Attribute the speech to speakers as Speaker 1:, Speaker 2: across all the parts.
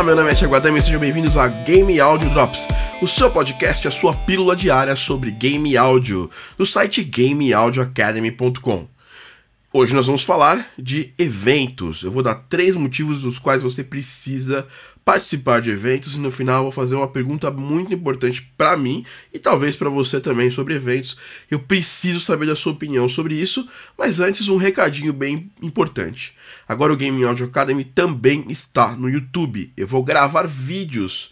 Speaker 1: Olá, meu nome é Thiago Adame e sejam bem-vindos a Game Audio Drops, o seu podcast, a sua pílula diária sobre game áudio, do site gameaudioacademy.com. Hoje nós vamos falar de eventos. Eu vou dar três motivos dos quais você precisa participar de eventos e no final eu vou fazer uma pergunta muito importante para mim e talvez para você também sobre eventos. Eu preciso saber da sua opinião sobre isso, mas antes um recadinho bem importante. Agora o Gaming Audio Academy também está no YouTube. Eu vou gravar vídeos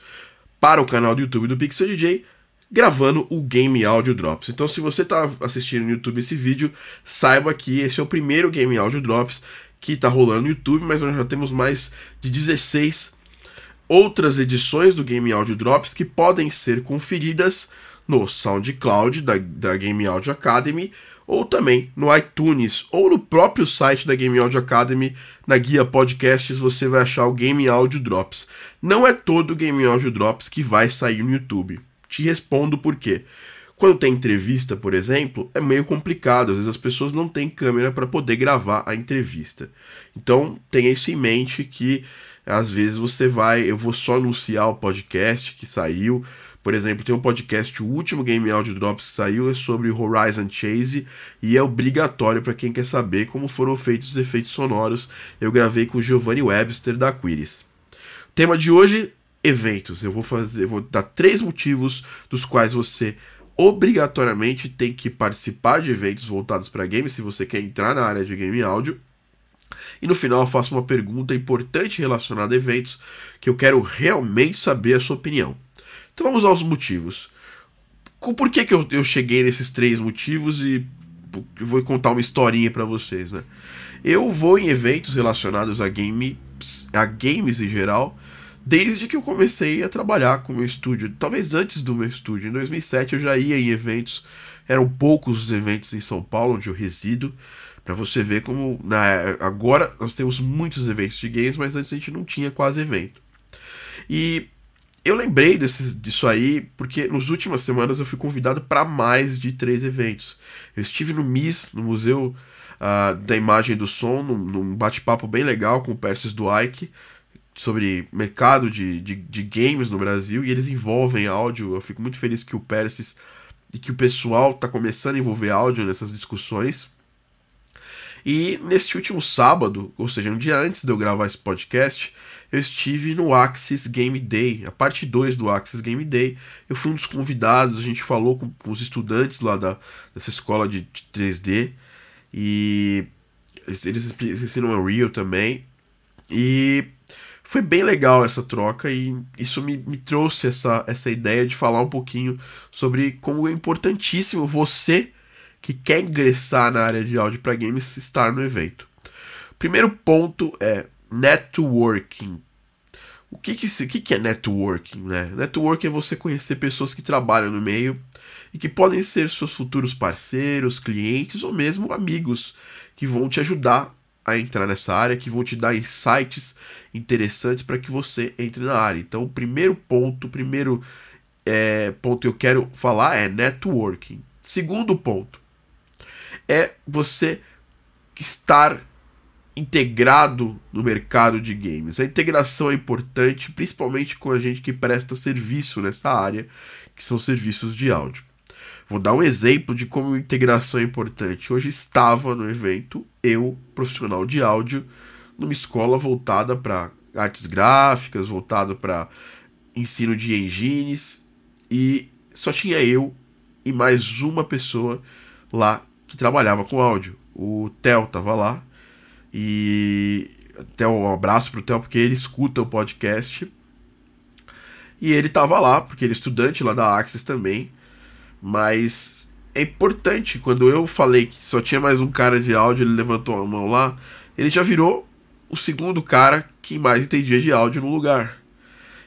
Speaker 1: para o canal do YouTube do Pixel DJ gravando o Game Audio Drops. Então, se você está assistindo no YouTube esse vídeo, saiba que esse é o primeiro Game Audio Drops que está rolando no YouTube, mas nós já temos mais de 16 outras edições do Game Audio Drops que podem ser conferidas no SoundCloud da, da Game Audio Academy ou também no iTunes ou no próprio site da Game Audio Academy, na guia podcasts você vai achar o Game Audio Drops. Não é todo o Game Audio Drops que vai sair no YouTube. Te respondo por quê. Quando tem entrevista, por exemplo, é meio complicado, às vezes as pessoas não têm câmera para poder gravar a entrevista. Então, tenha isso em mente que às vezes você vai, eu vou só anunciar o podcast que saiu. Por exemplo, tem um podcast, o último Game Audio Drops que saiu é sobre Horizon Chase e é obrigatório para quem quer saber como foram feitos os efeitos sonoros. Eu gravei com o Giovanni Webster da Quiris. Tema de hoje: eventos. Eu vou fazer, vou dar três motivos dos quais você obrigatoriamente tem que participar de eventos voltados para games se você quer entrar na área de game áudio. E no final eu faço uma pergunta importante relacionada a eventos que eu quero realmente saber a sua opinião. Então vamos aos motivos. Por que, que eu, eu cheguei nesses três motivos e eu vou contar uma historinha para vocês, né? Eu vou em eventos relacionados a, game, a games em geral desde que eu comecei a trabalhar com o meu estúdio. Talvez antes do meu estúdio. Em 2007 eu já ia em eventos. Eram poucos os eventos em São Paulo onde eu resido. Para você ver como na, agora nós temos muitos eventos de games, mas antes a gente não tinha quase evento. E eu lembrei disso aí porque nas últimas semanas eu fui convidado para mais de três eventos. Eu estive no MIS, no Museu uh, da Imagem e do Som, num, num bate-papo bem legal com o Persis Duaik sobre mercado de, de, de, games no Brasil e eles envolvem áudio. Eu fico muito feliz que o Persis e que o pessoal está começando a envolver áudio nessas discussões. E neste último sábado, ou seja, um dia antes de eu gravar esse podcast, eu estive no Axis Game Day, a parte 2 do Axis Game Day. Eu fui um dos convidados, a gente falou com, com os estudantes lá da, dessa escola de, de 3D e eles, eles ensinam Unreal também. E foi bem legal essa troca e isso me, me trouxe essa, essa ideia de falar um pouquinho sobre como é importantíssimo você que quer ingressar na área de áudio para games estar no evento. Primeiro ponto é networking. O que, que, o que, que é networking? Né? Networking é você conhecer pessoas que trabalham no meio e que podem ser seus futuros parceiros, clientes ou mesmo amigos que vão te ajudar a entrar nessa área, que vão te dar insights interessantes para que você entre na área. Então, o primeiro ponto, o primeiro é, ponto que eu quero falar é networking. Segundo ponto, é você estar integrado no mercado de games. A integração é importante, principalmente com a gente que presta serviço nessa área, que são serviços de áudio. Vou dar um exemplo de como integração é importante. Hoje estava no evento eu, profissional de áudio, numa escola voltada para artes gráficas, voltada para ensino de engines, e só tinha eu e mais uma pessoa lá que trabalhava com áudio. O Theo tava lá. E até um abraço pro Theo, porque ele escuta o podcast. E ele tava lá, porque ele é estudante lá da Axis também. Mas é importante, quando eu falei que só tinha mais um cara de áudio, ele levantou a mão lá, ele já virou o segundo cara que mais entendia de áudio no lugar.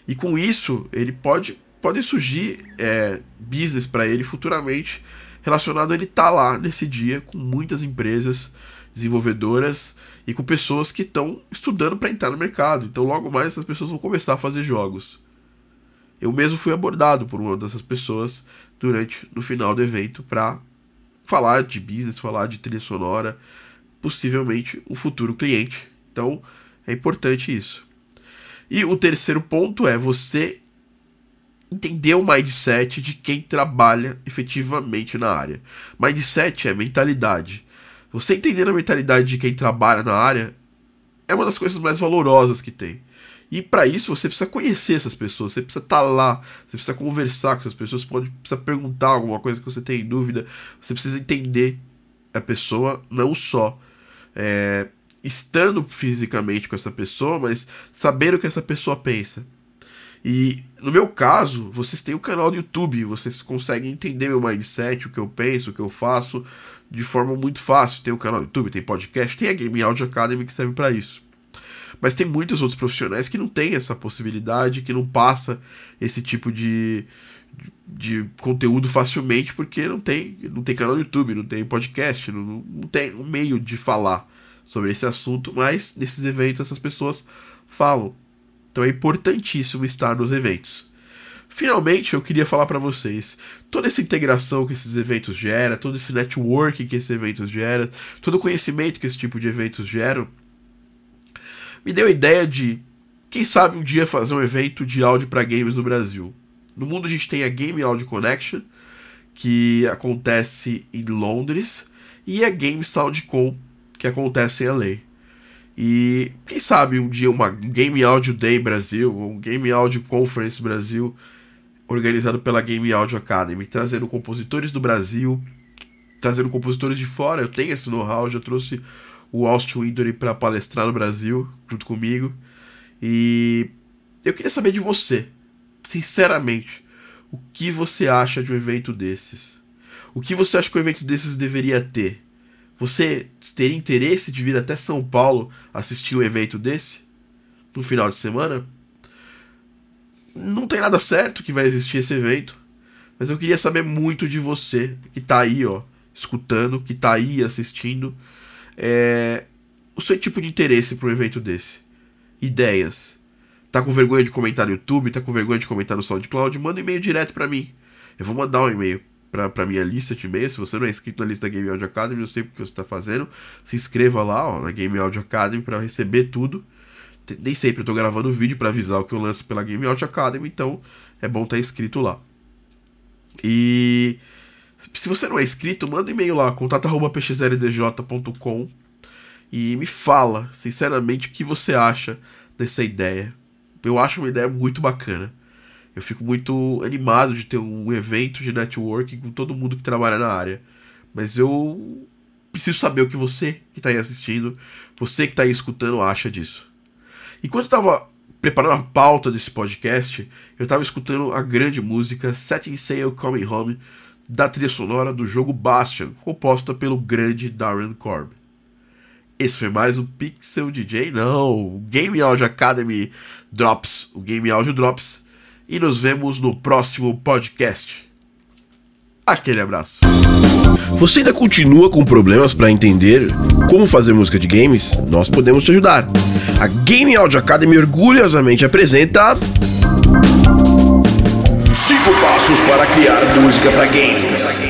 Speaker 1: E com isso, ele pode, pode surgir é, business para ele futuramente relacionado a ele estar tá lá nesse dia com muitas empresas desenvolvedoras e com pessoas que estão estudando para entrar no mercado. Então, logo mais, essas pessoas vão começar a fazer jogos. Eu mesmo fui abordado por uma dessas pessoas durante no final do evento para falar de business, falar de trilha sonora, possivelmente um futuro cliente. Então, é importante isso. E o terceiro ponto é você entender o mindset de quem trabalha efetivamente na área. Mindset é mentalidade. Você entender a mentalidade de quem trabalha na área é uma das coisas mais valorosas que tem. E para isso você precisa conhecer essas pessoas, você precisa estar tá lá, você precisa conversar com essas pessoas, pode precisa perguntar alguma coisa que você tem dúvida, você precisa entender a pessoa não só é, estando fisicamente com essa pessoa, mas saber o que essa pessoa pensa. E no meu caso, vocês têm o um canal do YouTube, vocês conseguem entender meu mindset, o que eu penso, o que eu faço de forma muito fácil. Tem o um canal do YouTube, tem podcast, tem a Game Audio Academy que serve para isso. Mas tem muitos outros profissionais que não têm essa possibilidade, que não passa esse tipo de, de conteúdo facilmente porque não tem, não tem canal no YouTube, não tem podcast, não, não tem um meio de falar sobre esse assunto, mas nesses eventos essas pessoas falam. Então é importantíssimo estar nos eventos. Finalmente, eu queria falar para vocês toda essa integração que esses eventos geram, todo esse networking que esses eventos geram, todo o conhecimento que esse tipo de eventos geram, me deu a ideia de, quem sabe um dia fazer um evento de áudio para games no Brasil. No mundo a gente tem a Game Audio Connection, que acontece em Londres, e a Game SoundCon, que acontece em LA. E quem sabe um dia uma Game Audio Day Brasil, um Game Audio Conference Brasil, organizado pela Game Audio Academy, trazendo compositores do Brasil, trazendo compositores de fora. Eu tenho esse know-how, já trouxe o Austin Wintory para palestrar no Brasil, junto comigo. E eu queria saber de você, sinceramente, o que você acha de um evento desses? O que você acha que um evento desses deveria ter? Você teria interesse de vir até São Paulo assistir um evento desse? No final de semana? Não tem nada certo que vai existir esse evento. Mas eu queria saber muito de você, que tá aí, ó, escutando, que tá aí assistindo. É, o seu tipo de interesse para um evento desse. Ideias. Tá com vergonha de comentar no YouTube? Tá com vergonha de comentar no SoundCloud? Manda um e-mail direto para mim. Eu vou mandar um e-mail pra, pra minha lista de e-mails. Se você não é inscrito na lista Game Audio Academy, eu sei o que você está fazendo. Se inscreva lá ó, na Game Audio Academy para receber tudo. Nem sempre eu tô gravando vídeo para avisar o que eu lanço pela Game Audio Academy, então é bom estar tá inscrito lá. E se você não é inscrito, manda um e-mail lá, contato.pxldj.com e me fala, sinceramente, o que você acha dessa ideia. Eu acho uma ideia muito bacana. Eu fico muito animado de ter um evento de networking com todo mundo que trabalha na área. Mas eu preciso saber o que você que está aí assistindo, você que está aí escutando, acha disso. Enquanto eu estava preparando a pauta desse podcast, eu estava escutando a grande música Setting Sail Coming Home da trilha sonora do jogo Bastion, composta pelo grande Darren Korb. Esse foi mais um Pixel DJ, não, o Game Audio Academy Drops, o Game Audio Drops, e nos vemos no próximo podcast. Aquele abraço. Você ainda continua com problemas para entender como fazer música de games? Nós podemos te ajudar. A Game Audio Academy orgulhosamente apresenta 5 passos para criar música para games.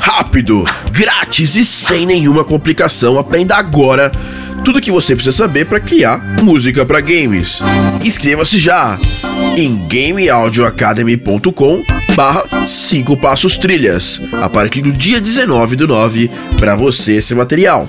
Speaker 1: Rápido, grátis e sem nenhuma complicação. Aprenda agora tudo que você precisa saber para criar música para games. Inscreva-se já em gameaudioacademy.com barra 5 passos trilhas a partir do dia 19 do 9 para você esse material.